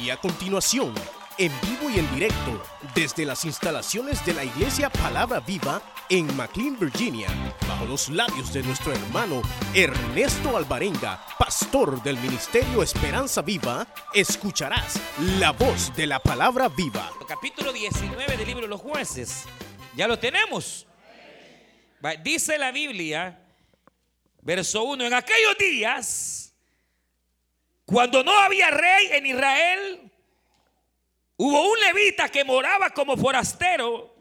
Y a continuación, en vivo y en directo, desde las instalaciones de la Iglesia Palabra Viva en McLean, Virginia, bajo los labios de nuestro hermano Ernesto Alvarenga, pastor del Ministerio Esperanza Viva, escucharás la voz de la Palabra Viva. Capítulo 19 del libro de los jueces. Ya lo tenemos. Dice la Biblia, verso 1, en aquellos días, cuando no había rey en Israel, hubo un levita que moraba como forastero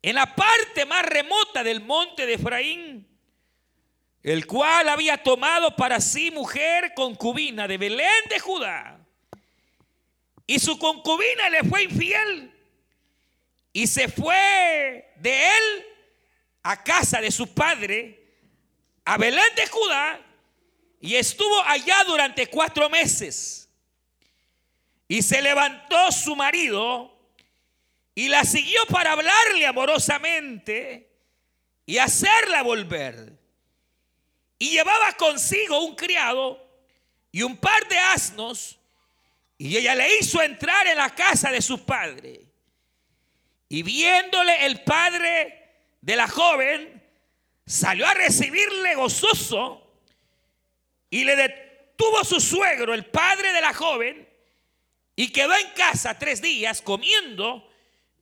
en la parte más remota del monte de Efraín, el cual había tomado para sí mujer concubina de Belén de Judá. Y su concubina le fue infiel y se fue de él a casa de su padre, a Belén de Judá, y estuvo allá durante cuatro meses. Y se levantó su marido y la siguió para hablarle amorosamente y hacerla volver. Y llevaba consigo un criado y un par de asnos, y ella le hizo entrar en la casa de su padre. Y viéndole el padre de la joven, salió a recibirle gozoso y le detuvo su suegro, el padre de la joven, y quedó en casa tres días comiendo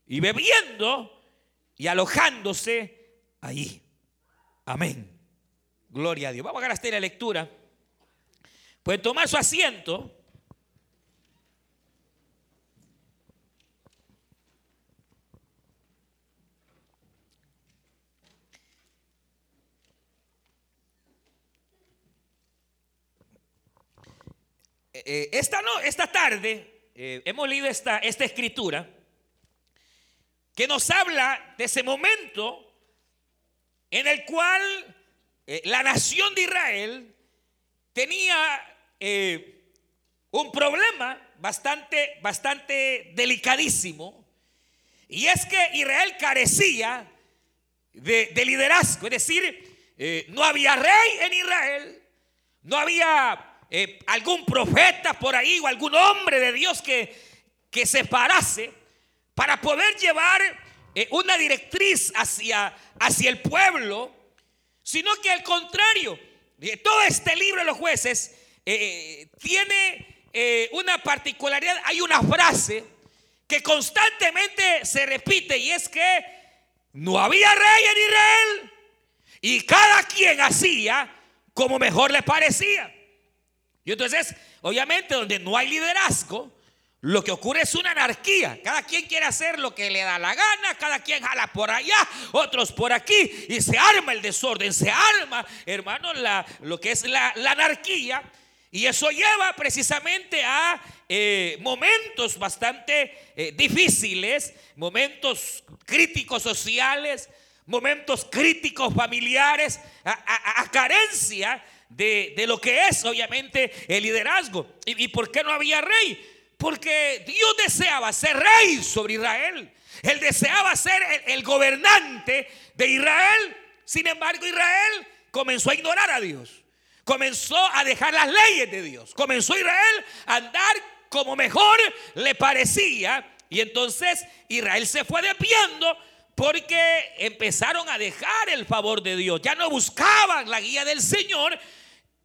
y bebiendo y alojándose ahí. Amén. Gloria a Dios. Vamos a gastar la lectura. Pueden tomar su asiento. Eh, eh, esta, no, esta tarde eh, hemos leído esta, esta escritura que nos habla de ese momento en el cual la nación de Israel tenía un problema bastante, bastante delicadísimo. Y es que Israel carecía de, de liderazgo. Es decir, no había rey en Israel. No había eh, algún profeta por ahí o algún hombre de Dios que, que se parase para poder llevar eh, una directriz hacia, hacia el pueblo, sino que al contrario, todo este libro de los jueces eh, tiene una particularidad, hay una frase que constantemente se repite y es que no había rey en Israel y cada quien hacía como mejor le parecía. Y entonces, obviamente, donde no hay liderazgo, lo que ocurre es una anarquía. Cada quien quiere hacer lo que le da la gana, cada quien jala por allá, otros por aquí, y se arma el desorden, se arma, hermano, lo que es la, anarquía. Y eso lleva precisamente a eh, momentos bastante eh, difíciles, momentos críticos sociales, momentos críticos familiares, a carencia de, lo que es obviamente el liderazgo. ¿Y, por qué no había rey? Porque Dios deseaba ser rey sobre Israel. Él deseaba ser el, gobernante de Israel. Sin embargo, Israel comenzó a ignorar a Dios. Comenzó a dejar las leyes de Dios. Comenzó Israel a andar como mejor le parecía. Y entonces Israel se fue desviando porque empezaron a dejar el favor de Dios. Ya no buscaban la guía del Señor,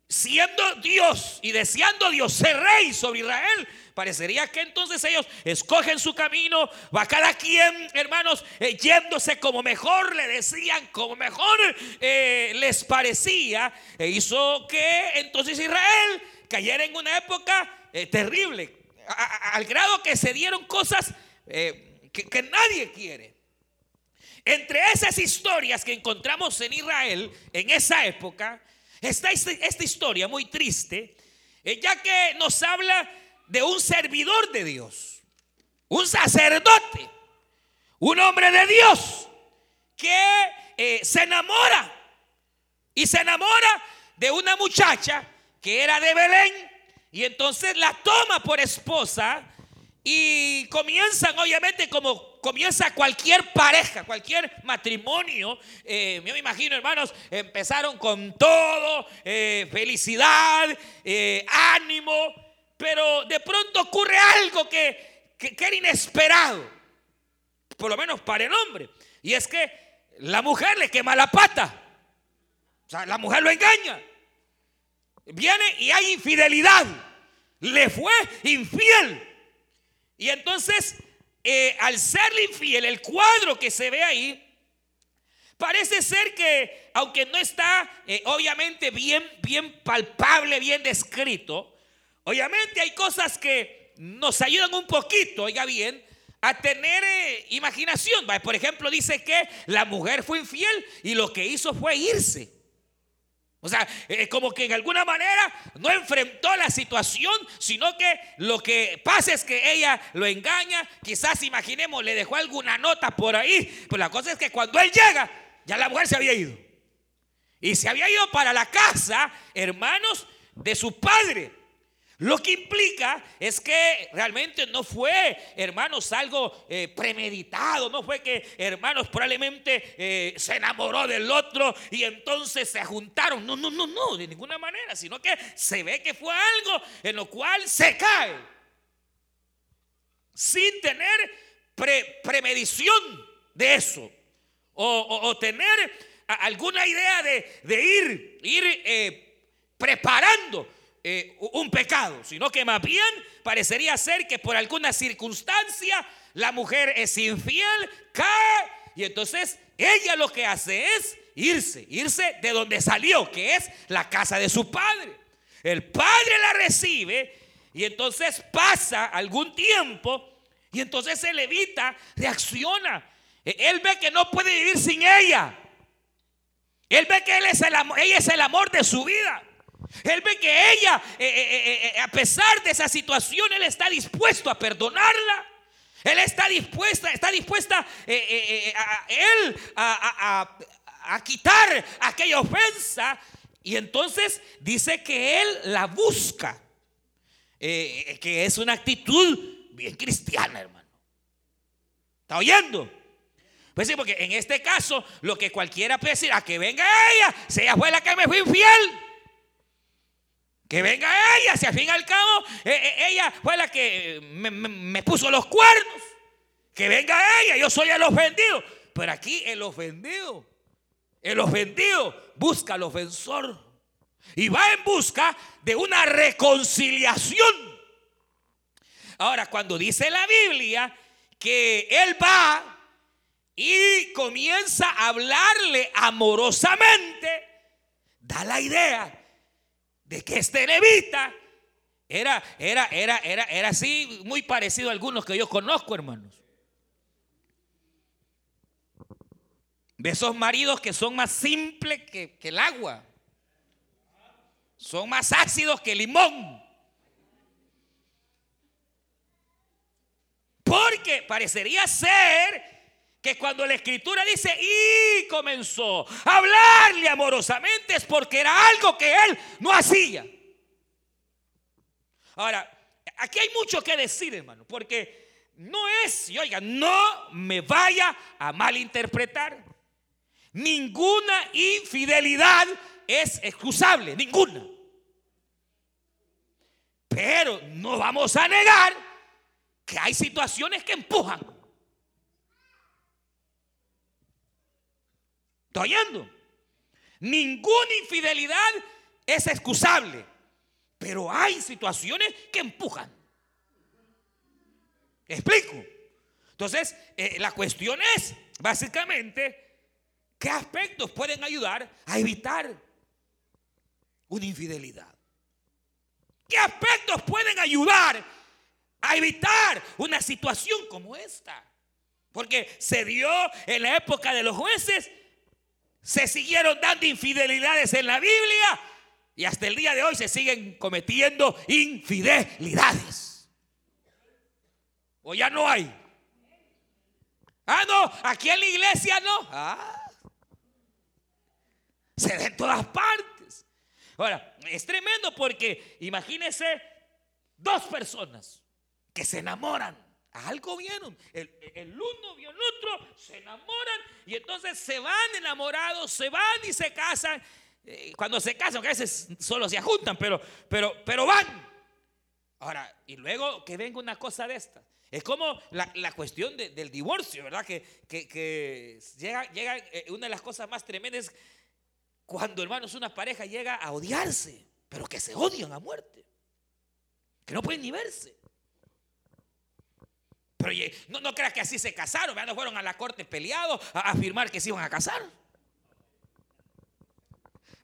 siendo Dios y deseando Dios ser rey sobre Israel, parecería que entonces ellos escogen su camino, va cada quien, hermanos, eh, yéndose como mejor le decían, como mejor eh, les parecía, e hizo que entonces Israel cayera en una época eh, terrible, al grado que se dieron cosas que, que nadie quiere. Entre esas historias que encontramos en Israel en esa época, Está esta historia muy triste, eh, ya que nos habla de un servidor de Dios, un sacerdote, un hombre de Dios que eh, se enamora y se enamora de una muchacha que era de Belén y entonces la toma por esposa y comienzan obviamente como comienza cualquier pareja, cualquier matrimonio. Eh, me imagino, hermanos, empezaron con todo, eh, felicidad, eh, ánimo, pero de pronto ocurre algo que, que, que era inesperado, por lo menos para el hombre. Y es que la mujer le quema la pata. O sea, la mujer lo engaña. Viene y hay infidelidad. Le fue infiel. Y entonces, eh, al serle infiel, el cuadro que se ve ahí, parece ser que, aunque no está eh, obviamente bien, bien palpable, bien descrito, obviamente hay cosas que nos ayudan un poquito, oiga bien, a tener eh, imaginación. Por ejemplo, dice que la mujer fue infiel y lo que hizo fue irse. O sea, eh, como que en alguna manera no enfrentó la situación, sino que lo que pasa es que ella lo engaña, quizás imaginemos, le dejó alguna nota por ahí, pues la cosa es que cuando él llega, ya la mujer se había ido. Y se había ido para la casa, hermanos, de su padre. Lo que implica es que realmente no fue, hermanos, algo eh, premeditado, no fue que, hermanos, probablemente eh, se enamoró del otro y entonces se juntaron. No, no, no, no, de ninguna manera, sino que se ve que fue algo en lo cual se cae sin tener premedición de eso o, tener alguna idea de, ir, eh, preparando eh, un pecado, sino que más bien parecería ser que por alguna circunstancia la mujer es infiel, cae y entonces ella lo que hace es irse, irse de donde salió, que es la casa de su padre. El padre la recibe y entonces pasa algún tiempo y entonces el levita reacciona. E, él ve que no puede vivir sin ella. Él ve que él es el ella es el amor de su vida. Él ve que ella, eh, eh, eh, a pesar de esa situación, él está dispuesto a perdonarla. Él está dispuesta, está dispuesta a, él a, quitar aquella ofensa. Y entonces dice que él la busca. que es una actitud bien cristiana, hermano. ¿Está oyendo? Pues sí, porque en este caso, lo que cualquiera puede decir, a que venga ella, si ella fue la que me fue infiel. Que venga ella, si al fin y al cabo eh, eh, ella fue la que me, puso los cuernos. Que venga ella, yo soy el ofendido. Pero aquí el ofendido, el ofendido busca al ofensor. Y va en busca de una reconciliación. Ahora, cuando dice la Biblia que él va y comienza a hablarle amorosamente, da la idea de que este levita era, era, era, era, era así, muy parecido a algunos que yo conozco, hermanos. De esos maridos que son más simples que, que el agua. Son más ácidos que el limón. Porque parecería ser que cuando la escritura dice y comenzó a hablarle amorosamente es porque era algo que él no hacía. Ahora, aquí hay mucho que decir, hermano, porque no es, y oiga, no me vaya a malinterpretar. Ninguna infidelidad es excusable, ninguna. Pero no vamos a negar que hay situaciones que empujan. ¿Está oyendo? Ninguna infidelidad es excusable, pero hay situaciones que empujan. ¿Explico? Entonces, eh, la cuestión es, básicamente, ¿qué aspectos pueden ayudar a evitar una infidelidad? ¿Qué aspectos pueden ayudar a evitar una situación como esta? Porque se dio en la época de los jueces se siguieron dando infidelidades en la Biblia y hasta el día de hoy se siguen cometiendo infidelidades. O ya no hay. Ah, no, aquí en la iglesia no. Ah. Se da en todas partes. Ahora, es tremendo porque imagínense dos personas que se enamoran algo vieron. El, uno vio el otro, se enamoran y entonces se van enamorados, se van y se casan. Eh, cuando se casan, a veces solo se juntan, pero, pero, pero van. Ahora, y luego que venga una cosa de esta. Es como la, cuestión del divorcio, ¿verdad? Que, que, llega, llega eh, una de las cosas más tremendas cuando, hermanos, una pareja llega a odiarse, pero que se odian a muerte, que no pueden ni verse. Pero no, no creas que así se casaron, no fueron a la corte peleados a afirmar que se iban a casar.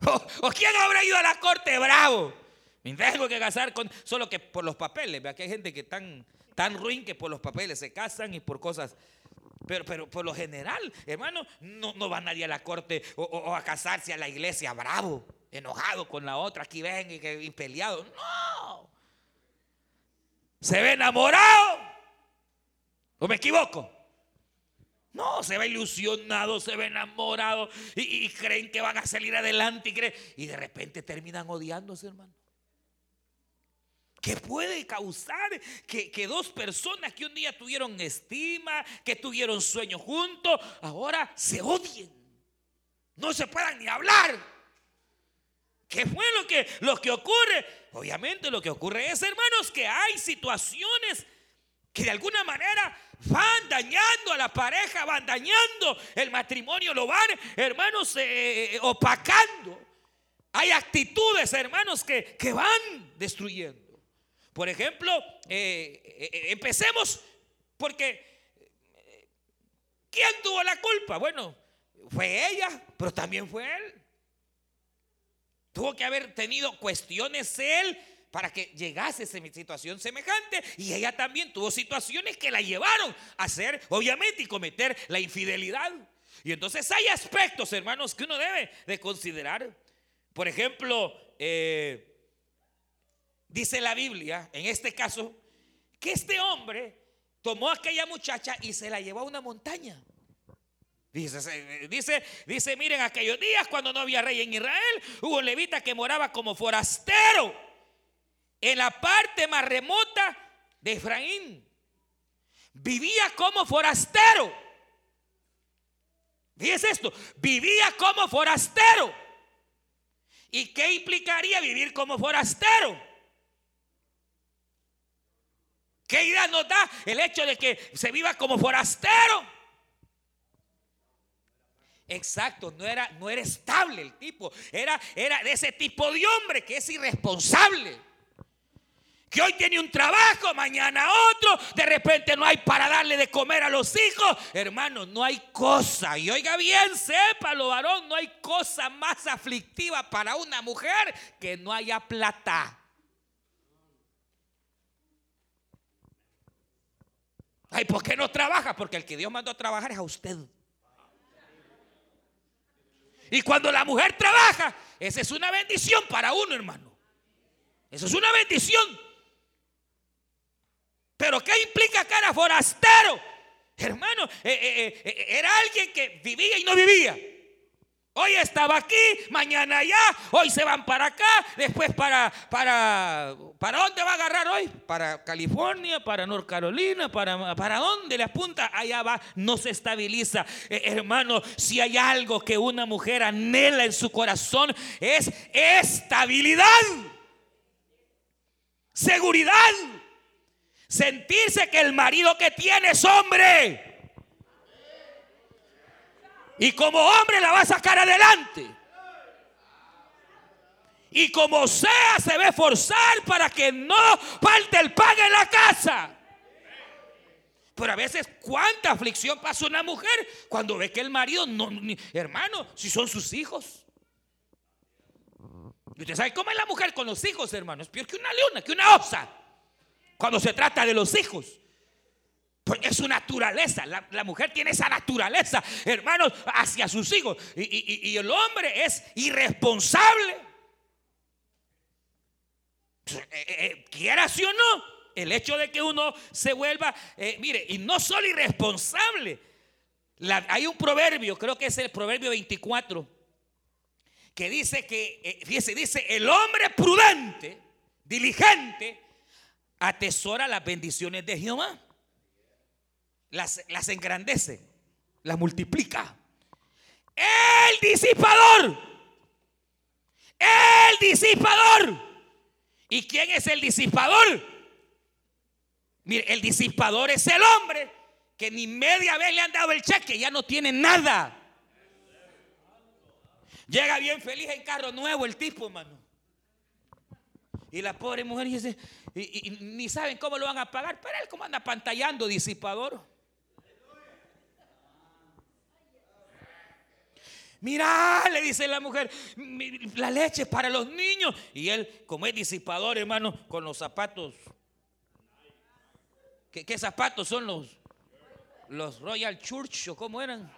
¿O, quién habrá ido a la corte bravo? Me tengo que casar con solo que por los papeles. Vea que hay gente que tan, tan ruin que por los papeles se casan y por cosas. Pero, pero por lo general, hermano, no, no va nadie a la corte o, a casarse a la iglesia bravo, enojado con la otra, aquí ven y, y peleado. No. Se ve enamorado. ¿O me equivoco? No, se ve ilusionado, se ve enamorado y, creen que van a salir adelante y, creen, y de repente terminan odiándose, hermano. ¿Qué puede causar que, que, dos personas que un día tuvieron estima, que tuvieron sueño juntos, ahora se odien? No se puedan ni hablar. ¿Qué fue lo que, lo que ocurre? Obviamente lo que ocurre es, hermanos, que hay situaciones que de alguna manera van dañando a la pareja, van dañando el matrimonio, lo van, hermanos, eh, eh, opacando. Hay actitudes, hermanos, que, que van destruyendo. Por ejemplo, eh, empecemos porque ¿quién tuvo la culpa? Bueno, fue ella, pero también fue él. Tuvo que haber tenido cuestiones él para que llegase a situación semejante. Y ella también tuvo situaciones que la llevaron a hacer, obviamente, y cometer la infidelidad. Y entonces hay aspectos, hermanos, que uno debe de considerar. Por ejemplo, eh, dice la Biblia, en este caso, que este hombre tomó a aquella muchacha y se la llevó a una montaña. Dice, dice, dice, miren, aquellos días cuando no había rey en Israel, hubo un levita que moraba como forastero en la parte más remota de Efraín. Vivía como forastero. Fíjese esto, vivía como forastero. ¿Y qué implicaría vivir como forastero? ¿Qué idea nos da el hecho de que se viva como forastero? Exacto, no era, no era estable el tipo, era, era de ese tipo de hombre que es irresponsable que hoy tiene un trabajo, mañana otro, de repente no hay para darle de comer a los hijos. Hermano, no hay cosa, y oiga bien, sepa lo varón, no hay cosa más aflictiva para una mujer que no haya plata. Ay, ¿por qué no trabaja? Porque el que Dios mandó a trabajar es a usted. Y cuando la mujer trabaja, esa es una bendición para uno, hermano. Eso es una bendición. Pero ¿qué implica que era forastero? Hermano, eh, eh, eh, era alguien que vivía y no vivía. Hoy estaba aquí, mañana allá, hoy se van para acá, después para, para, ¿para dónde va a agarrar hoy? Para California, para North Carolina, para, para dónde le apunta, allá va, no se estabiliza. hermano, si hay algo que una mujer anhela en su corazón es estabilidad, seguridad. Sentirse que el marido que tiene es hombre. Y como hombre la va a sacar adelante. Y como sea, se ve forzar para que no falte el pan en la casa. Pero a veces, ¿cuánta aflicción pasa una mujer cuando ve que el marido no, hermano, si son sus hijos? Y usted sabe cómo es la mujer con los hijos, hermano. Es peor que una leona, que una osa cuando se trata de los hijos. Porque es su naturaleza. La, mujer tiene esa naturaleza, hermanos, hacia sus hijos. Y, el hombre es irresponsable. Eh, eh, eh, quiera sí o no, el hecho de que uno se vuelva, mire, y no solo irresponsable. hay un proverbio, creo que es el proverbio 24, que dice que, fíjese, dice, el hombre prudente, diligente, atesora las bendiciones de Jehová. Las, las engrandece, las multiplica. El disipador. El disipador. ¿Y quién es el disipador? Mire, el disipador es el hombre que ni media vez le han dado el cheque, ya no tiene nada. Llega bien feliz en carro nuevo el tipo, hermano. Y la pobre mujer dice, y, ni saben cómo lo van a pagar, pero él como anda pantallando disipador. Mira, le dice la mujer, la leche para los niños. Y él, como es disipador, hermano, con los zapatos. ¿Qué, zapatos son los? Los Royal Church o cómo eran?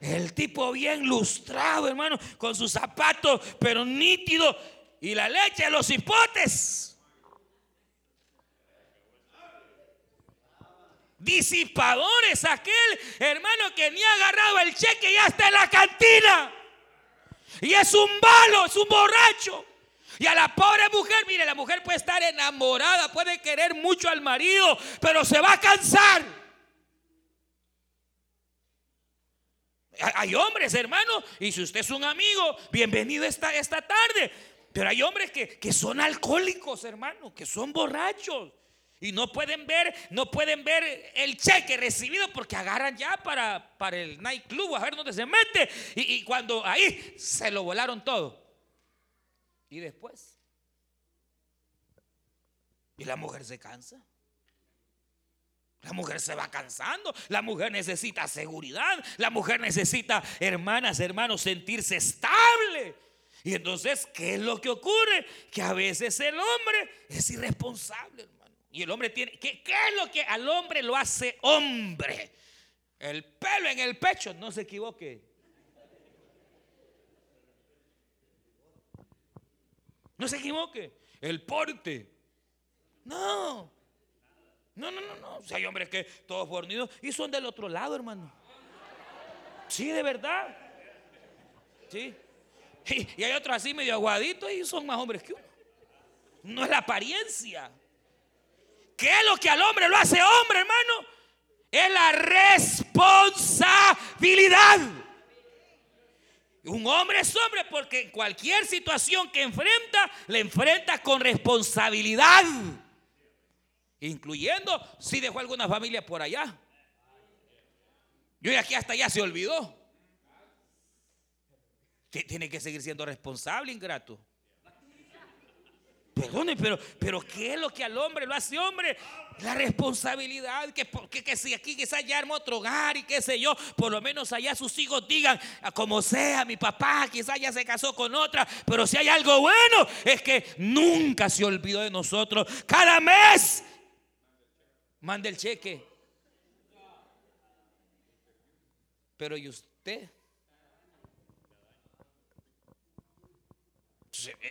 El tipo bien lustrado, hermano, con sus zapatos, pero nítido. Y la leche de los hipotes. Disipadores, aquel hermano que ni ha agarrado el cheque ya está en la cantina. Y es un balo, es un borracho. Y a la pobre mujer, mire, la mujer puede estar enamorada, puede querer mucho al marido, pero se va a cansar. Hay hombres, hermano, y si usted es un amigo, bienvenido esta, esta tarde. Pero hay hombres que, que son alcohólicos, hermano, que son borrachos. Y no pueden ver, no pueden ver el cheque recibido porque agarran ya para, para el nightclub a ver dónde se mete. Y, y cuando ahí se lo volaron todo. Y después. Y la mujer se cansa. La mujer se va cansando, la mujer necesita seguridad, la mujer necesita, hermanas, hermanos, sentirse estable. Y entonces, ¿qué es lo que ocurre? Que a veces el hombre es irresponsable, hermano. Y el hombre tiene, ¿qué, es lo que al hombre lo hace hombre? El pelo en el pecho, no se equivoque. No se equivoque. El porte. No. No, no, no, no. Si hay hombres que todos fornidos y son del otro lado, hermano. Sí, de verdad. Sí. Y, hay otros así medio aguaditos y son más hombres que uno. No es la apariencia. ¿Qué es lo que al hombre lo hace hombre, hermano? Es la responsabilidad. Un hombre es hombre porque en cualquier situación que enfrenta, le enfrenta con responsabilidad incluyendo si dejó alguna familia por allá. Yo de aquí hasta allá se olvidó. Tiene que seguir siendo responsable, ingrato. Perdone, pero, pero ¿qué es lo que al hombre lo hace hombre? La responsabilidad, que, que, si aquí quizás ya armó otro hogar y qué sé yo, por lo menos allá sus hijos digan, ah, como sea, mi papá quizás ya se casó con otra, pero si hay algo bueno, es que nunca se olvidó de nosotros. Cada mes mande el cheque. Pero ¿y usted?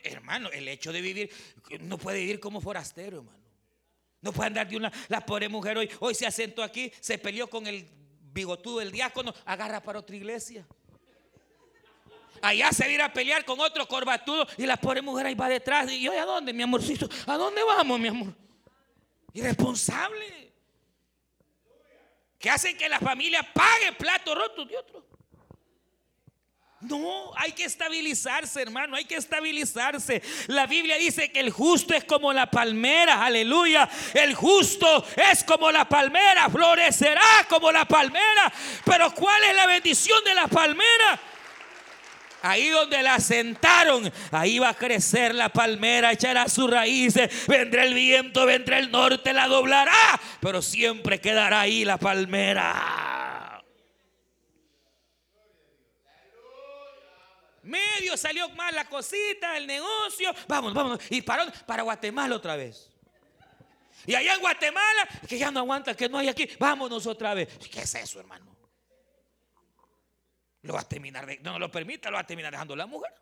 Hermano, el hecho de vivir, no puede vivir como forastero, hermano. No puede andar de una, la pobre mujer hoy, hoy se asentó aquí, se peleó con el bigotudo del diácono, agarra para otra iglesia. Allá se viene a pelear con otro corbatudo y la pobre mujer ahí va detrás. Y yo, ¿a dónde, mi amorcito? ¿A dónde vamos, mi amor? Irresponsable. Que hacen que la familia pague platos rotos de otro. No, hay que estabilizarse, hermano, hay que estabilizarse. La Biblia dice que el justo es como la palmera, aleluya. El justo es como la palmera, florecerá como la palmera. Pero ¿cuál es la bendición de la palmera? Ahí donde la sentaron, ahí va a crecer la palmera, echará sus raíces, vendrá el viento, vendrá el norte, la doblará, pero siempre quedará ahí la palmera. Medio salió mal la cosita, el negocio. Vamos, vamos. Y para, para Guatemala otra vez. Y allá en Guatemala, que ya no aguanta, que no hay aquí, vámonos otra vez. ¿Qué es eso, hermano? lo va a terminar, no lo permita, lo va a terminar dejando la mujer.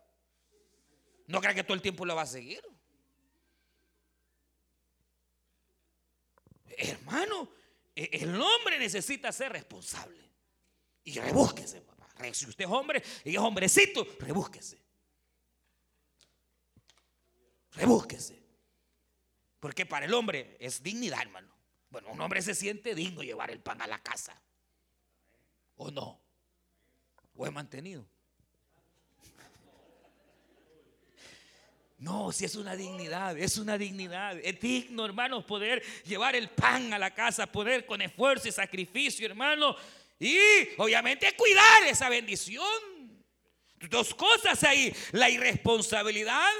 No crea que todo el tiempo lo va a seguir. Hermano, e, el hombre necesita ser responsable. Y rebúsquese. Si usted es hombre y es hombrecito, rebúsquese. Rebúsquese. Porque para el hombre es dignidad, hermano. Bueno, un hombre se siente digno llevar el pan a la casa. ¿O no? o he mantenido. No, si es una dignidad, es una dignidad. Es digno, hermanos, poder llevar el pan a la casa, poder con esfuerzo y sacrificio, hermano. Y obviamente cuidar esa bendición. Dos cosas ahí. La irresponsabilidad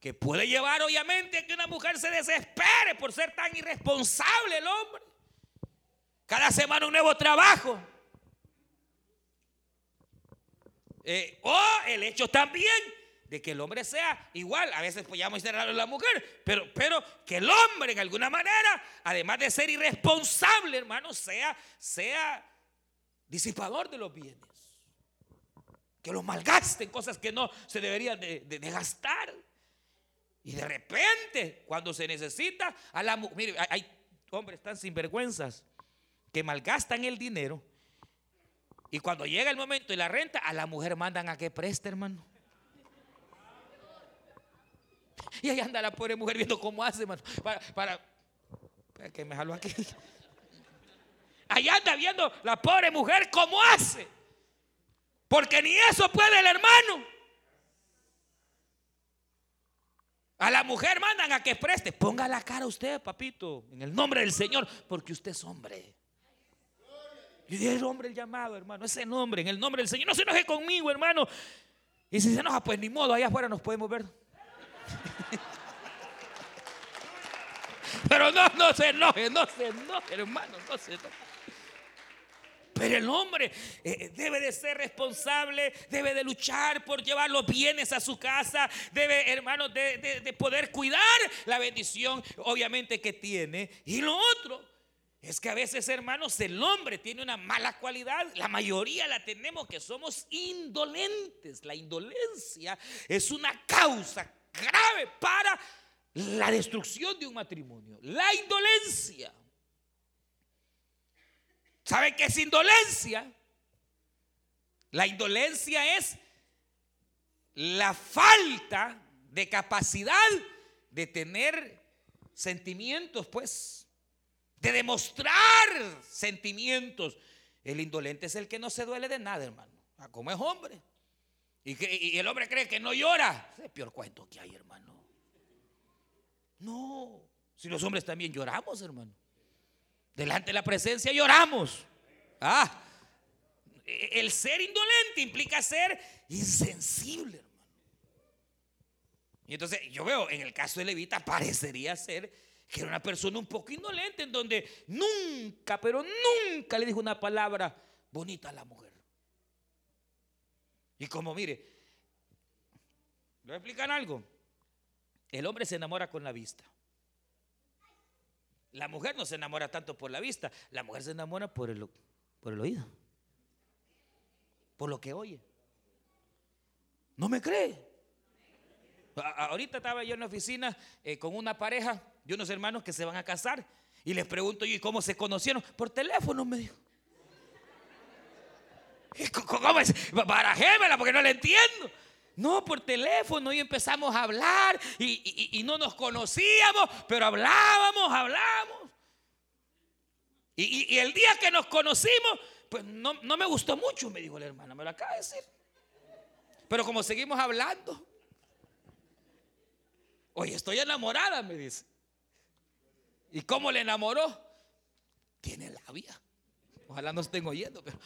que puede llevar obviamente a que una mujer se desespere por ser tan irresponsable el hombre. Cada semana un nuevo trabajo. Eh, o el hecho también de que el hombre sea igual. A veces podríamos ser a la mujer, pero, pero que el hombre en alguna manera, además de ser irresponsable, hermano, sea, sea disipador de los bienes. Que los malgaste en cosas que no se deberían de, gastar. Y de repente, cuando se necesita a la mire, hay, hay hombres tan sinvergüenzas que malgastan el dinero. Y cuando llega el momento de la renta, a la mujer mandan a que preste, hermano. Y ahí anda la pobre mujer viendo cómo hace, hermano. Para, para, que me jalo aquí. Allá anda viendo la pobre mujer cómo hace. Porque ni eso puede el hermano. A la mujer mandan a que preste. Ponga la cara usted, papito, en el nombre del Señor, porque usted es hombre. Y el hombre el llamado, hermano, ese nombre, en el nombre del Señor. No se enoje conmigo, hermano. Y si se enoja, pues ni modo, allá afuera nos podemos ver. Pero no, no se enoje, no se enoje, hermano, no se enoje. Pero el hombre eh, debe de ser responsable, debe de luchar por llevar los bienes a su casa, debe, hermano, de, de poder cuidar la bendición, obviamente, que tiene. Y lo otro es que a veces, hermanos, el hombre tiene una mala cualidad. La mayoría la tenemos que somos indolentes. La indolencia es una causa grave para la destrucción de un matrimonio. La indolencia. ¿Saben qué es indolencia? La indolencia es la falta de capacidad de tener sentimientos, pues, de demostrar sentimientos. El indolente es el que no se duele de nada, hermano. Ah, como es hombre. Y, el hombre cree que no llora. Es el peor cuento que hay, hermano. No. Si los hombres también lloramos, hermano. Delante de la presencia lloramos. Ah, el ser indolente implica ser insensible, hermano. Y entonces yo veo, en el caso de Levita, parecería ser que era una persona un poco indolente, en donde nunca, pero nunca le dijo una palabra bonita a la mujer. Y como mire, ¿le explicar algo? El hombre se enamora con la vista. La mujer no se enamora tanto por la vista, la mujer se enamora por el, por el oído, por lo que oye. ¿No me cree? ahorita estaba yo en la oficina eh, con una pareja de unos hermanos que se van a casar y les pregunto yo, ¿y cómo se conocieron? Por teléfono, me dijo. ¿Cómo es? Barajémela porque no la entiendo. No, por teléfono y empezamos a hablar y, no nos conocíamos, pero hablábamos, hablamos. Y, el día que nos conocimos, pues no, no, me gustó mucho, me dijo la hermana, me lo acaba de decir. Pero como seguimos hablando, oye, estoy enamorada, me dice. ¿Y cómo le enamoró? Tiene labia. Ojalá no estén oyendo, pero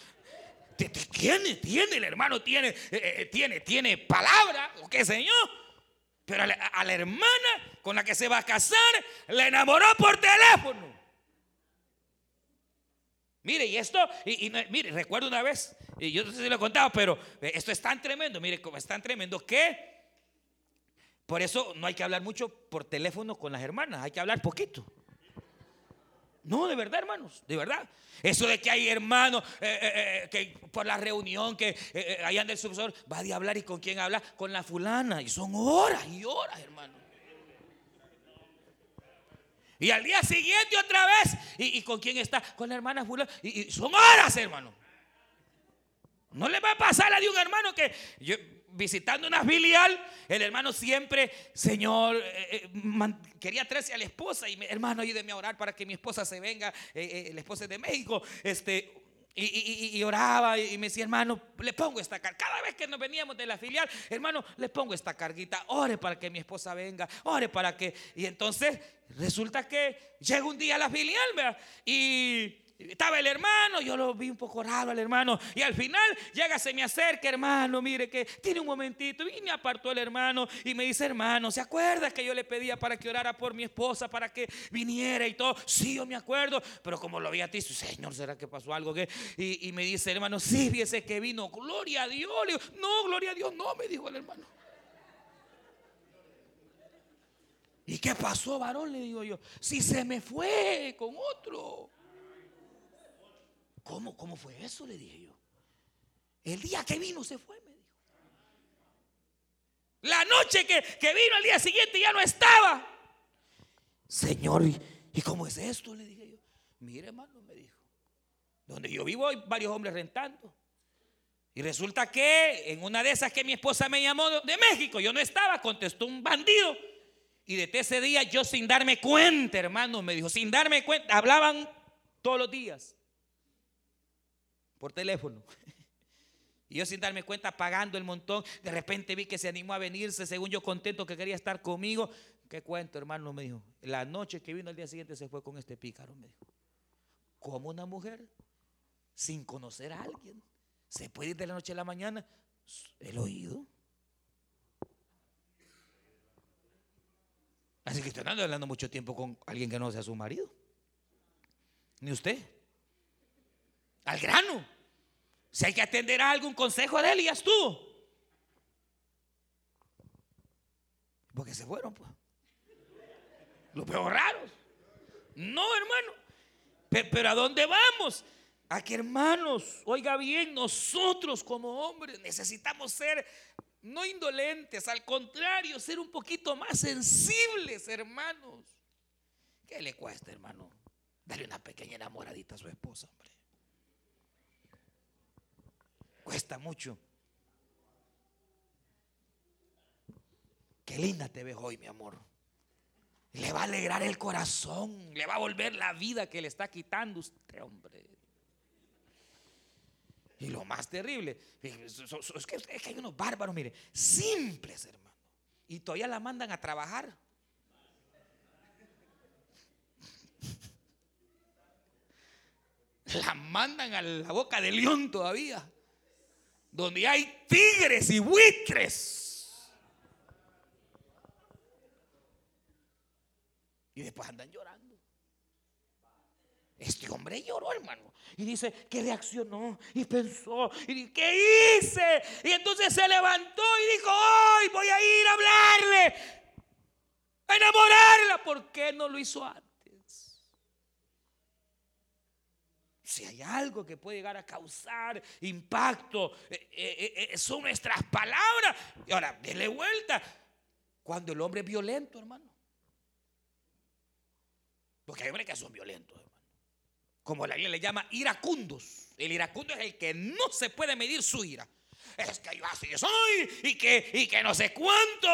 tiene, tiene, el hermano tiene, eh, eh, tiene, tiene palabra, o qué señor. Pero a la, hermana con la que se va a casar, la enamoró por teléfono. Mire, y esto, y, mire, recuerdo una vez, y yo no sé si lo he contado, pero eh, esto es tan tremendo, mire, como es tan tremendo que por eso no hay que hablar mucho por teléfono con las hermanas, hay que hablar poquito. No, de verdad, hermanos, de verdad. Eso de que hay hermanos eh, eh, eh, que por la reunión que hayan del subsor va a hablar y con quién habla, con la fulana. Y son horas y horas, hermano. Y al día siguiente otra vez. ¿Y, con quién está? Con la hermana fulana. Y, son horas, hermano. No le va a pasar a de un hermano que yo, visitando una filial, el hermano siempre, Señor, eh, eh, quería traerse a la esposa y hermano, ayúdeme a orar para que mi esposa se venga, eh, la esposa es de México, este, Y, oraba y me decía, hermano, le pongo esta carga. Cada vez que nos veníamos de la filial, hermano, le pongo esta carguita. Ore para que mi esposa venga. Ore para que. Y entonces resulta que llega un día a la filial, ¿verdad? Y estaba el hermano, yo lo vi un poco raro al hermano. Y al final llega, se me acerca, hermano, mire que tiene un momentito. Y me apartó el hermano y me dice, hermano, ¿se acuerda que yo le pedía para que orara por mi esposa, para que viniera y todo? Sí, yo me acuerdo. Pero como lo vi a ti, Señor, ¿será que pasó algo? que Y, me dice, hermano, sí, viese que vino. Gloria a Dios. no, gloria a Dios, no, me dijo el hermano. ¿Y qué pasó, varón? Le digo yo. Si se me fue con otro. ¿Cómo, ¿Cómo fue eso? Le dije yo. El día que vino se fue, me dijo. La noche que, vino al día siguiente ya no estaba. Señor, ¿y, cómo es esto? Le dije yo. Mire, hermano, me dijo. Donde yo vivo hay varios hombres rentando. Y resulta que en una de esas que mi esposa me llamó de México, yo no estaba, contestó un bandido. Y desde ese día yo sin darme cuenta, hermano, me dijo, sin darme cuenta, hablaban todos los días por teléfono. Y yo sin darme cuenta, pagando el montón, de repente vi que se animó a venirse, según yo contento que quería estar conmigo. ¿Qué cuento, hermano? Me dijo. La noche que vino el día siguiente se fue con este pícaro, me dijo. ¿Cómo una mujer, sin conocer a alguien, se puede ir de la noche a la mañana? El oído. Así que estoy andando hablando mucho tiempo con alguien que no sea su marido. Ni usted al grano. Si hay que atender a algún consejo de él, ya estuvo. Porque se fueron, pues. Los veo raros. No, hermano. Pero, ¿a dónde vamos? A que hermanos, oiga bien, nosotros como hombres necesitamos ser no indolentes, al contrario, ser un poquito más sensibles, hermanos. ¿Qué le cuesta, hermano? Darle una pequeña enamoradita a su esposa, hombre. Cuesta mucho. Qué linda te ves hoy, mi amor. Le va a alegrar el corazón, le va a volver la vida que le está quitando usted, hombre. Y lo más terrible, es que, hay unos bárbaros, mire, simples, hermano. Y todavía la mandan a trabajar. La mandan a la boca de león todavía donde hay tigres y buitres. Y después andan llorando. Este hombre lloró, hermano. Y dice que reaccionó y pensó. Y ¿qué hice? Y entonces se levantó y dijo, hoy voy a ir a hablarle. A enamorarla. ¿Por qué no lo hizo antes? Si hay algo que puede llegar a causar impacto, eh, eh, eh, son nuestras palabras. Y ahora, dele vuelta. Cuando el hombre es violento, hermano. Porque hay hombres que son violentos, hermano. Como la Biblia le llama iracundos. El iracundo es el que no se puede medir su ira. Es que yo así soy y que, y que no sé cuánto.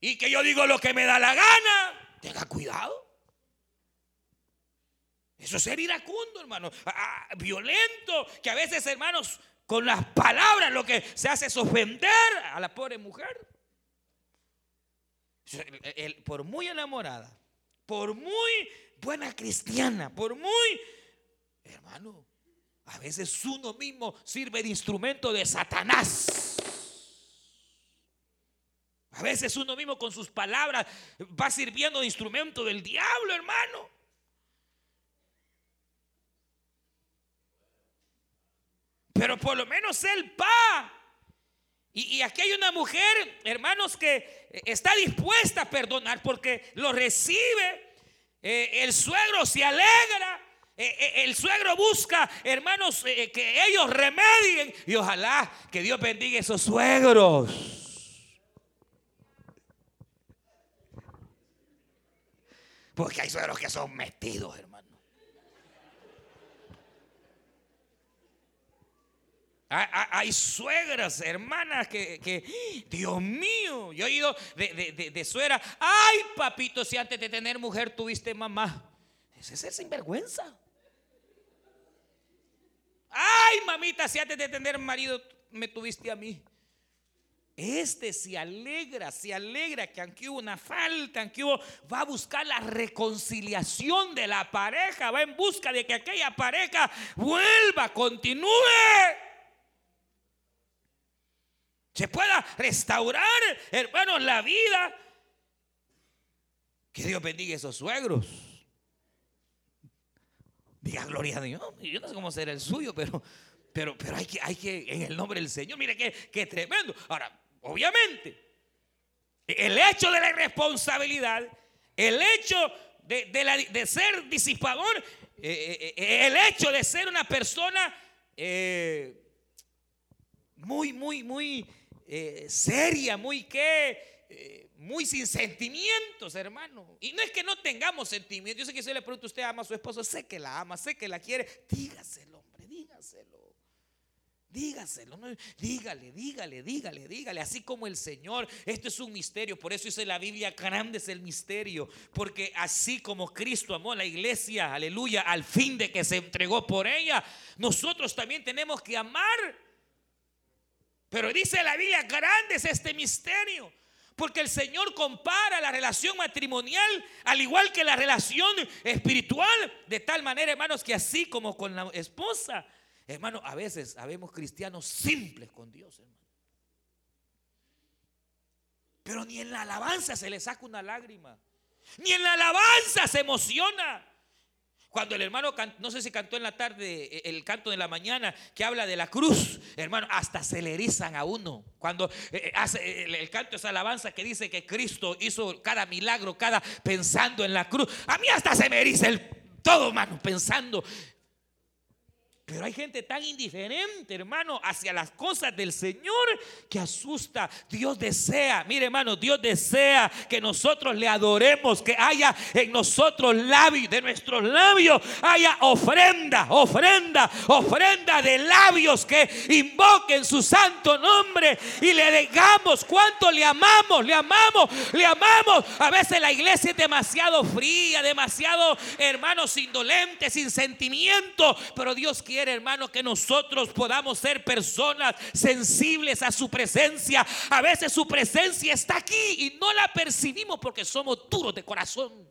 Y que yo digo lo que me da la gana. Tenga cuidado. Eso es ser iracundo, hermano. Ah, ah, violento. Que a veces, hermanos, con las palabras lo que se hace es ofender a la pobre mujer. por muy enamorada, por muy buena cristiana, por muy, hermano, a veces uno mismo sirve de instrumento de Satanás. A veces uno mismo con sus palabras va sirviendo de instrumento del diablo, hermano. Pero por lo menos él va. Y, aquí hay una mujer, hermanos, que está dispuesta a perdonar porque lo recibe. Eh, el suegro se alegra. Eh, eh, el suegro busca, hermanos, que ellos remedien. Y ojalá que Dios bendiga esos suegros. Porque hay suegros que son metidos, hermanos. Hay suegras, hermanas que, Dios mío, yo he ido de, de, suegra. Ay, papito, si antes de tener mujer tuviste mamá. Ese es el sinvergüenza. Ay, mamita, si antes de tener marido me tuviste a mí. Este se alegra, se alegra que aunque hubo una falta, aunque hubo, va a buscar la reconciliación de la pareja, va en busca de que aquella pareja vuelva, continúe. Se pueda restaurar, hermanos, la vida. Que Dios bendiga a esos suegros. Diga gloria a Dios. Yo no sé cómo será el suyo, pero, pero, pero hay, que, hay que, en el nombre del Señor, mire qué, qué tremendo. Ahora, Obviamente, el hecho de la irresponsabilidad, el hecho de, ser disipador, eh, eh, eh, el hecho de ser una persona muy, muy, muy seria, muy que, muy sin sentimientos, hermano. Y no es que no tengamos sentimientos. Yo sé que si le pregunta usted ama a su esposo, sé que la ama, sé que la quiere. Dígaselo, hombre, dígaselo. Dígaselo, dígale, dígale, dígale, dígale, así como el Señor. Esto es un misterio, por eso dice la Biblia, grande es el misterio, porque así como Cristo amó a la iglesia, aleluya, al fin de que se entregó por ella, nosotros también tenemos que amar. Pero dice la Biblia, grande es este misterio. Porque el Señor compara la relación matrimonial al igual que la relación espiritual. De tal manera, hermanos, que así como con la esposa, Hermano, a veces habemos cristianos simples con Dios, hermano. Pero ni en la alabanza se le saca una lágrima. Ni en la alabanza se emociona. Cuando el hermano, no sé si cantó en la tarde eh, el canto de la mañana que habla de la cruz, hermano, hasta se le erizan a uno. Cuando eh, eh, hace el, canto esa alabanza que dice que Cristo hizo cada milagro, cada pensando en la cruz. A mí hasta se me eriza el todo, hermano, pensando pero hay gente tan indiferente, hermano, hacia las cosas del Señor que asusta. Dios desea, mire hermano, Dios desea que nosotros le adoremos, que haya en nosotros labios, de nuestros labios, haya ofrenda, ofrenda, ofrenda de labios que invoquen su santo nombre y le digamos cuánto le amamos, le amamos, le amamos. A veces la iglesia es demasiado fría, demasiado, hermanos, indolente, sin sentimiento, pero Dios quiere hermano, que nosotros podamos ser personas sensibles a su presencia. A veces su presencia está aquí y no la percibimos porque somos duros de corazón.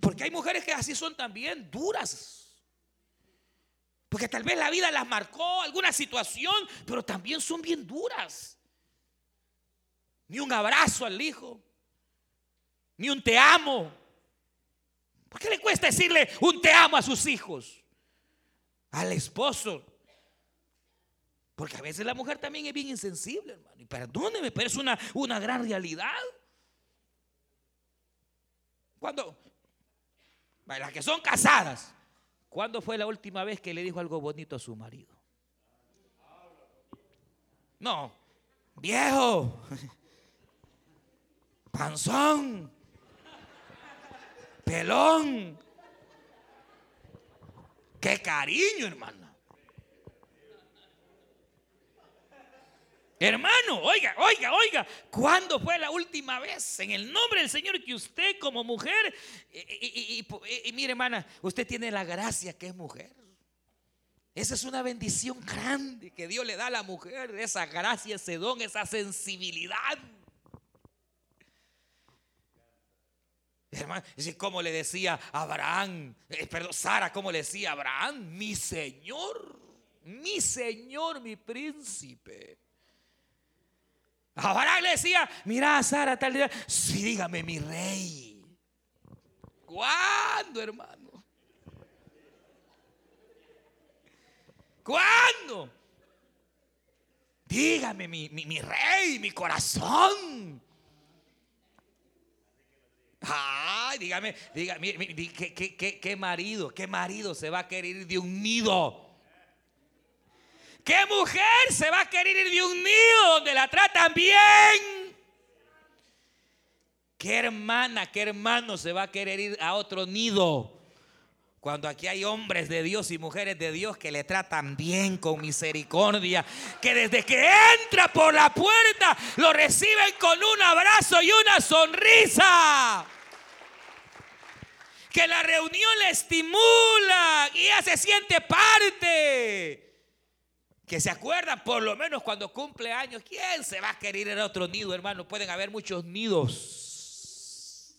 Porque hay mujeres que así son también duras. Porque tal vez la vida las marcó alguna situación, pero también son bien duras. Ni un abrazo al hijo, ni un te amo, ¿Por qué le cuesta decirle un te amo a sus hijos? Al esposo. Porque a veces la mujer también es bien insensible, hermano. Y perdóneme, pero es una, una gran realidad. Cuando, las que son casadas, ¿cuándo fue la última vez que le dijo algo bonito a su marido? No, viejo, panzón, pelón. Qué cariño, hermano. Hermano, oiga, oiga, oiga, ¿cuándo fue la última vez en el nombre del Señor que usted como mujer, y, y, mire hermana, usted tiene la gracia que es mujer? Esa es una bendición grande que Dios le da a la mujer, esa gracia, ese don, esa sensibilidad. Hermano, es como le decía Abraham, eh, perdón, Sara, como le decía Abraham, mi Señor, mi Señor, mi príncipe. Abraham le decía, mira Sara, tal día, sí, dígame mi rey. ¿Cuándo, hermano? ¿Cuándo? Dígame mi, mi rey, mi corazón. Ay, dígame, dígame, ¿qué, qué, marido, qué marido se va a querer ir de un nido? ¿Qué mujer se va a querer ir de un nido donde la tratan bien? ¿Qué hermana, qué hermano se va a querer ir a otro nido? Cuando aquí hay hombres de Dios y mujeres de Dios que le tratan bien con misericordia, que desde que entra por la puerta lo reciben con un abrazo y una sonrisa que la reunión le estimula y ella se siente parte. Que se acuerdan por lo menos cuando cumple años. ¿Quién se va a querer ir a otro nido, hermano? Pueden haber muchos nidos.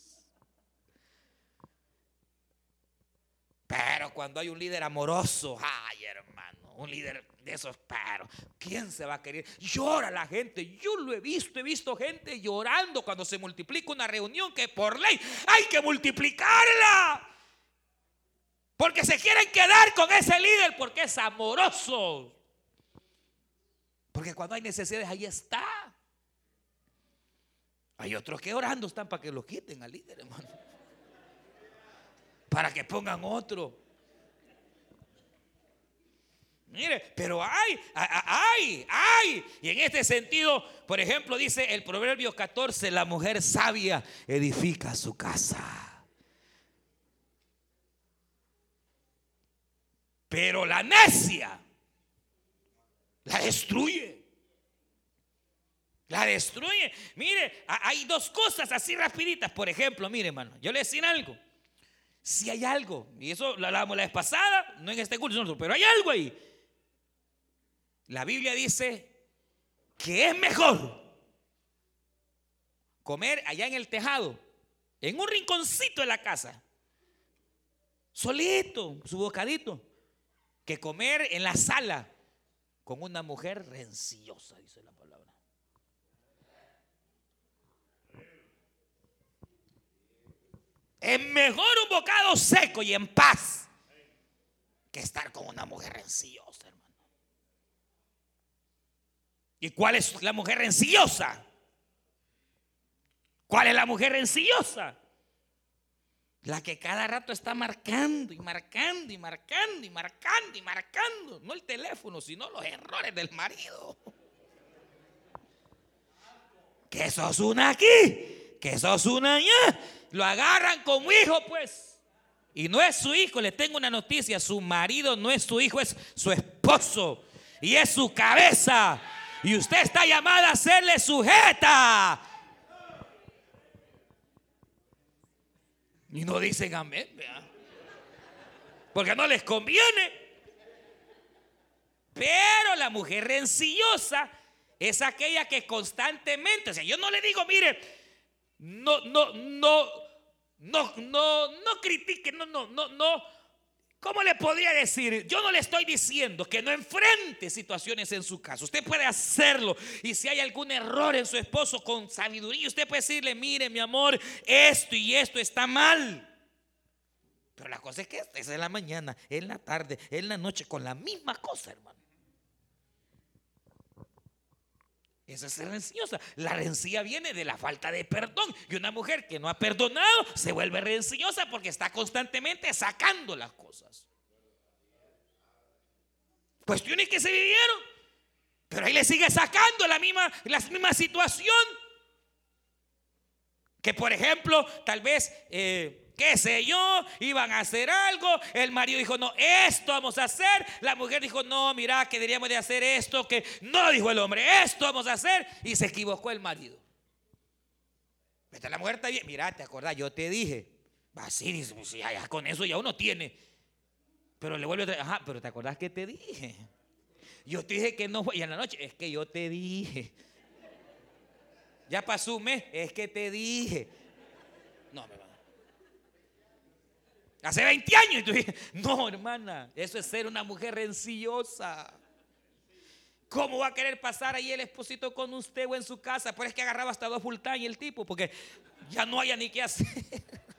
Pero cuando hay un líder amoroso, ay hermano, un líder de esos, pero ¿quién se va a querer? Llora la gente. Yo lo he visto, he visto gente llorando cuando se multiplica una reunión que por ley hay que multiplicarla. Porque se quieren quedar con ese líder porque es amoroso. Porque cuando hay necesidades, ahí está. Hay otros que orando están para que lo quiten al líder, hermano. Para que pongan otro. Mire, pero hay, hay, hay. Y en este sentido, por ejemplo, dice el Proverbio 14, la mujer sabia edifica su casa. Pero la necia la destruye. La destruye. Mire, hay dos cosas así rapiditas. Por ejemplo, mire, hermano, yo le decía algo. Si hay algo, y eso lo hablábamos la vez pasada, no en este curso, pero hay algo ahí. La Biblia dice que es mejor comer allá en el tejado, en un rinconcito de la casa, solito, su bocadito, que comer en la sala con una mujer rencillosa, dice la palabra. Es mejor un bocado seco y en paz que estar con una mujer rencillosa, hermano. ¿Y cuál es la mujer rencillosa? ¿Cuál es la mujer rencillosa? La que cada rato está marcando y marcando y marcando y marcando y marcando. No el teléfono, sino los errores del marido. Que sos una aquí, que sos una allá. Lo agarran como hijo, pues. Y no es su hijo, le tengo una noticia. Su marido no es su hijo, es su esposo. Y es su cabeza. Y usted está llamada a serle sujeta. Y no dicen amén, porque no les conviene. Pero la mujer rencillosa es aquella que constantemente, o sea, yo no le digo, mire, no, no, no, no, no, no critique, no, no, no, no ¿Cómo le podría decir? Yo no le estoy diciendo que no enfrente situaciones en su casa. Usted puede hacerlo. Y si hay algún error en su esposo con sabiduría, usted puede decirle, mire mi amor, esto y esto está mal. Pero la cosa es que es en la mañana, en la tarde, en la noche, con la misma cosa, hermano. Esa es rencillosa. La rencilla viene de la falta de perdón. Y una mujer que no ha perdonado se vuelve rencillosa porque está constantemente sacando las cosas. Cuestiones que se vivieron. Pero ahí le sigue sacando la misma, la misma situación. Que por ejemplo, tal vez eh, qué sé yo, iban a hacer algo, el marido dijo, no, esto vamos a hacer, la mujer dijo, no, mira, que deberíamos de hacer esto, que no, dijo el hombre, esto vamos a hacer, y se equivocó el marido. la mujer está bien, mira, te acordás, yo te dije, va, sí, dice, con eso ya uno tiene, pero le vuelve a decir, ajá, pero te acordás que te dije. Yo te dije que no fue, y en la noche, es que yo te dije. Ya pasó un mes, es que te dije. No, Hace 20 años. Y tú dices, no, hermana, eso es ser una mujer rencillosa. ¿Cómo va a querer pasar ahí el esposito con usted o en su casa? Pues es que agarraba hasta dos full time el tipo, porque ya no haya ni qué hacer.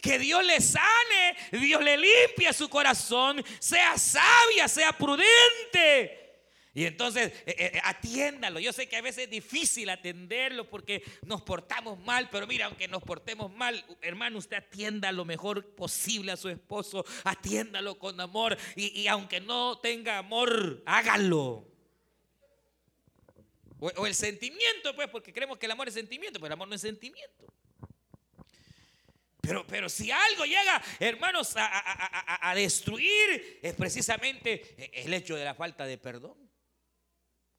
Que Dios le sane, Dios le limpie su corazón, sea sabia, sea prudente. Y entonces, eh, eh, eh, atiéndalo. Yo sé que a veces es difícil atenderlo porque nos portamos mal, pero mira, aunque nos portemos mal, hermano, usted atienda lo mejor posible a su esposo, atiéndalo con amor y, y aunque no tenga amor, hágalo. O, el sentimiento, pues, porque creemos que el amor es sentimiento, pero el amor no es sentimiento. Pero, pero, si algo llega, hermanos, a, a, destruir, es precisamente el hecho de la falta de perdón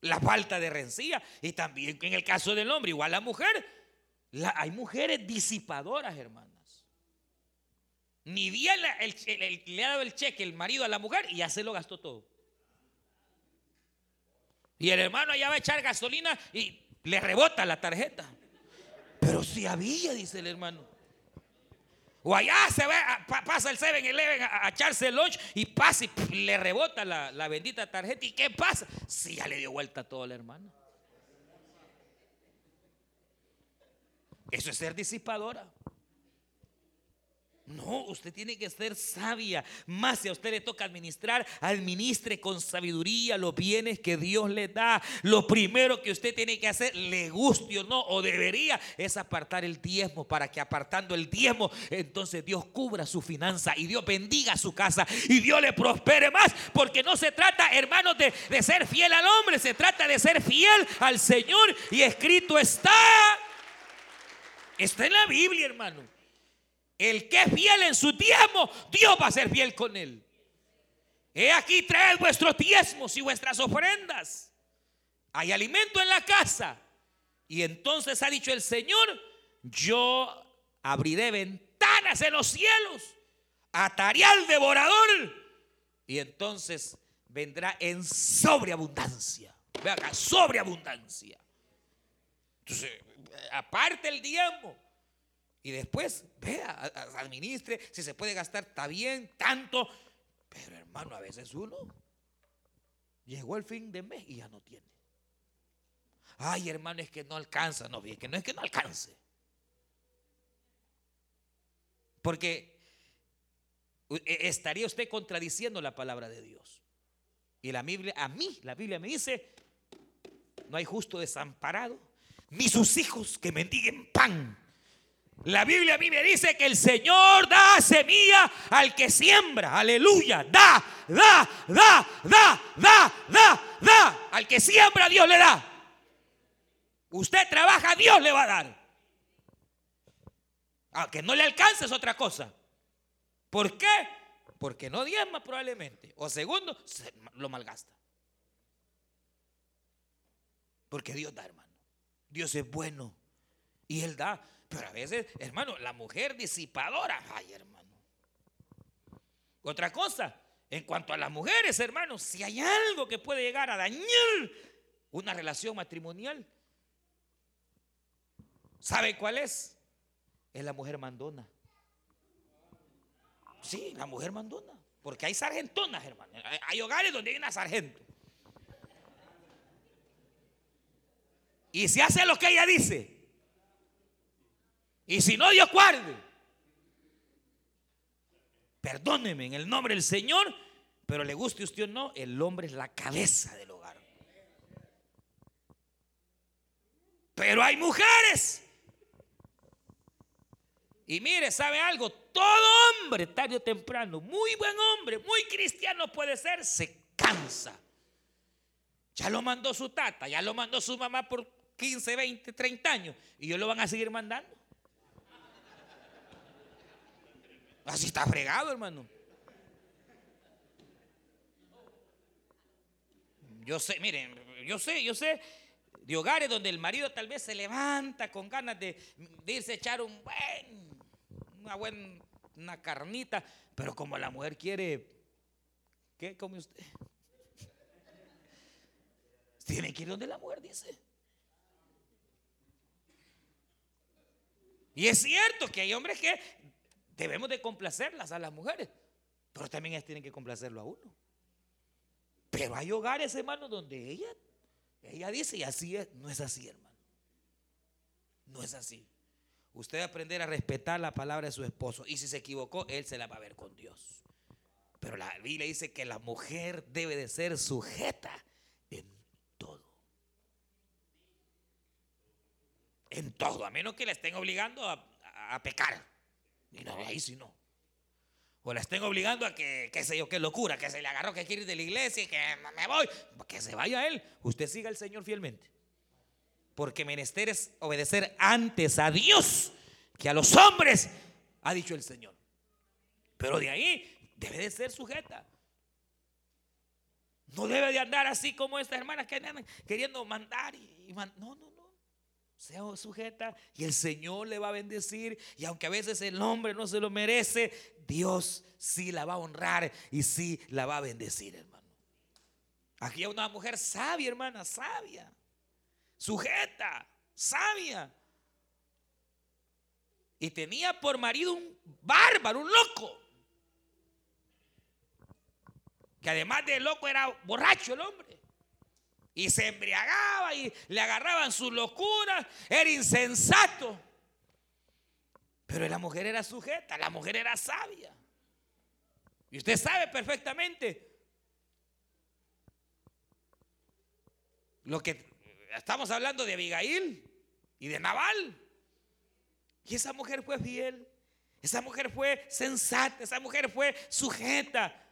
la falta de rencilla. Y también en el caso del hombre, igual la mujer. hay mujeres disipadoras, hermanas. Ni bien le ha dado el cheque el marido a la mujer y ya se lo gastó todo. Y el hermano allá va a echar gasolina y le rebota la tarjeta. Pero si había, dice el hermano. O allá se ve, pasa el 7-Eleven a, echarse el lunch y pasa y le rebota la, la, bendita tarjeta. ¿Y qué pasa? Si ya le dio vuelta a todo el hermano. Eso es ser disipadora. No, usted tiene que ser sabia. Más si a usted le toca administrar, administre con sabiduría los bienes que Dios le da. Lo primero que usted tiene que hacer, le guste o no, o debería, es apartar el diezmo para que apartando el diezmo, entonces Dios cubra su finanza y Dios bendiga su casa y Dios le prospere más. Porque no se trata, hermanos, de, de ser fiel al hombre, se trata de ser fiel al Señor. Y escrito está. Está en la Biblia, hermano. El que es fiel en su diezmo, Dios va a ser fiel con él. He aquí traed vuestros diezmos y vuestras ofrendas. Hay alimento en la casa. Y entonces ha dicho el Señor, yo abriré ventanas en los cielos, ataré al devorador. Y entonces vendrá en sobreabundancia. Ve acá, sobreabundancia. Entonces, aparte el diezmo. Y después, vea, administre, si se puede gastar, está bien, tanto. Pero hermano, a veces uno llegó el fin de mes y ya no tiene. Ay, hermano, es que no alcanza. No, bien, que no es que no alcance. Porque e, estaría usted contradiciendo la palabra de Dios. Y la Biblia, a mí, la Biblia me dice, no hay justo desamparado, ni sus hijos que mendiguen pan. La Biblia a mí me dice que el Señor da semilla al que siembra. Aleluya. Da, da, da, da, da, da, da. Al que siembra Dios le da. Usted trabaja, Dios le va a dar. Aunque no le alcance es otra cosa. ¿Por qué? Porque no diezma probablemente. O segundo, lo malgasta. Porque Dios da, hermano. Dios es bueno. Y Él da. Pero a veces, hermano, la mujer disipadora, ay, hermano. Otra cosa, en cuanto a las mujeres, hermano, si hay algo que puede llegar a dañar una relación matrimonial, ¿sabe cuál es? Es la mujer mandona. Sí, la mujer mandona. Porque hay sargentonas, hermano. Hay hogares donde hay una sargento. Y se hace lo que ella dice. Y si no, Dios guarde. Perdóneme en el nombre del Señor, pero le guste usted o no, el hombre es la cabeza del hogar. Pero hay mujeres. Y mire, ¿sabe algo? Todo hombre, tarde o temprano, muy buen hombre, muy cristiano puede ser, se cansa. Ya lo mandó su tata, ya lo mandó su mamá por 15, 20, 30 años. Y ellos lo van a seguir mandando. Así está fregado, hermano. Yo sé, miren, yo sé, yo sé de hogares donde el marido tal vez se levanta con ganas de, irse a echar un buen, una buena carnita, pero como la mujer quiere, ¿qué come usted? Tiene que ir donde la mujer dice. Y es cierto que hay hombres que Debemos de complacerlas a las mujeres, pero también ellas tienen que complacerlo a uno. Pero hay hogares, hermano, donde ella, ella dice, y así es, no es así, hermano. No es así. Usted debe aprender a respetar la palabra de su esposo. Y si se equivocó, él se la va a ver con Dios. Pero la Biblia dice que la mujer debe de ser sujeta en todo. En todo, a menos que la estén obligando a pecar. Y no, ahí sí no. O la estén obligando a que, qué sé yo, qué locura, que se le agarró que quiere ir de la iglesia y que me voy. Que se vaya él. Usted siga al Señor fielmente. Porque menester es obedecer antes a Dios que a los hombres, ha dicho el Señor. Pero de ahí debe de ser sujeta. No debe de andar así como estas hermanas que andan queriendo mandar y, no, no, no. Sea sujeta y el Señor le va a bendecir. Y aunque a veces el hombre no se lo merece, Dios sí la va a honrar y sí la va a bendecir, hermano. Aquí hay una mujer sabia, hermana, sabia, sujeta, sabia. Y tenía por marido un bárbaro, un loco. Que además de loco era borracho el hombre. Y se embriagaba y le agarraban sus locuras. Era insensato. Pero la mujer era sujeta, la mujer era sabia. Y usted sabe perfectamente lo que estamos hablando de Abigail y de Naval. Y esa mujer fue fiel. Esa mujer fue sensata. Esa mujer fue sujeta.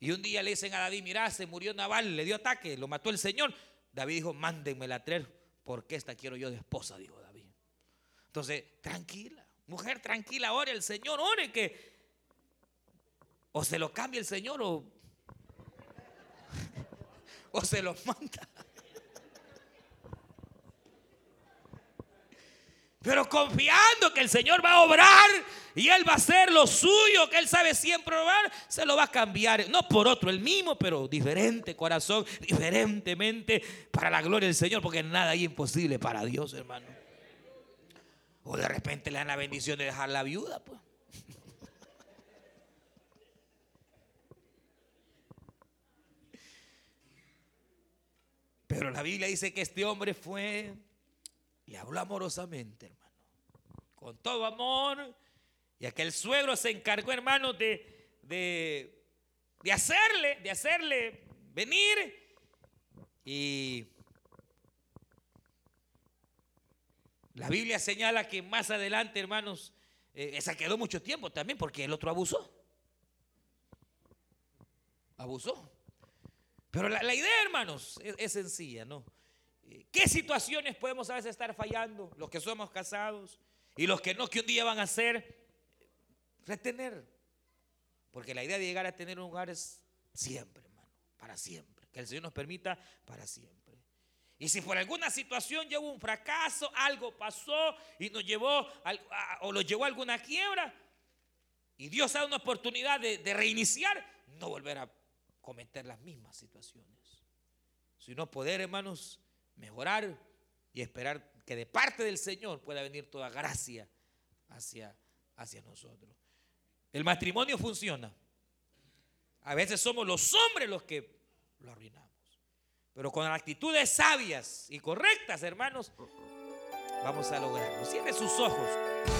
Y un día le dicen a David, mira, se murió Naval, le dio ataque, lo mató el Señor. David dijo, mándenme a traer, porque esta quiero yo de esposa, dijo David. Entonces, tranquila, mujer tranquila, ore el Señor, ore que o se lo cambia el Señor o, o se lo manda. Pero confiando que el Señor va a obrar y Él va a hacer lo suyo, que Él sabe siempre obrar, se lo va a cambiar. No por otro, el mismo, pero diferente corazón, diferentemente para la gloria del Señor, porque nada es imposible para Dios, hermano. O de repente le dan la bendición de dejar la viuda, pues. Pero la Biblia dice que este hombre fue y habló amorosamente, hermano. Con todo amor. Y aquel suegro se encargó, hermano, de, de, de hacerle, de hacerle venir. Y la Biblia señala que más adelante, hermanos, eh, esa quedó mucho tiempo también porque el otro abusó. Abusó. Pero la, idea, hermanos, es sencilla, ¿no? ¿Qué situaciones podemos a veces estar fallando? Los que somos casados y los que no, que un día van a ser retener. Porque la idea de llegar a tener un hogar es siempre, hermano, para siempre. Que el Señor nos permita para siempre. Y si por alguna situación hubo un fracaso, algo pasó y nos llevó o lo llevó a alguna quiebra, y Dios da una oportunidad de, de reiniciar, no volver a cometer las mismas situaciones. Sino poder, hermanos, mejorar y esperar que de parte del Señor pueda venir toda gracia hacia, hacia nosotros. El matrimonio funciona. A veces somos los hombres los que lo arruinamos. Pero con actitudes sabias y correctas, hermanos, vamos a lograrlo. Cierre sus ojos.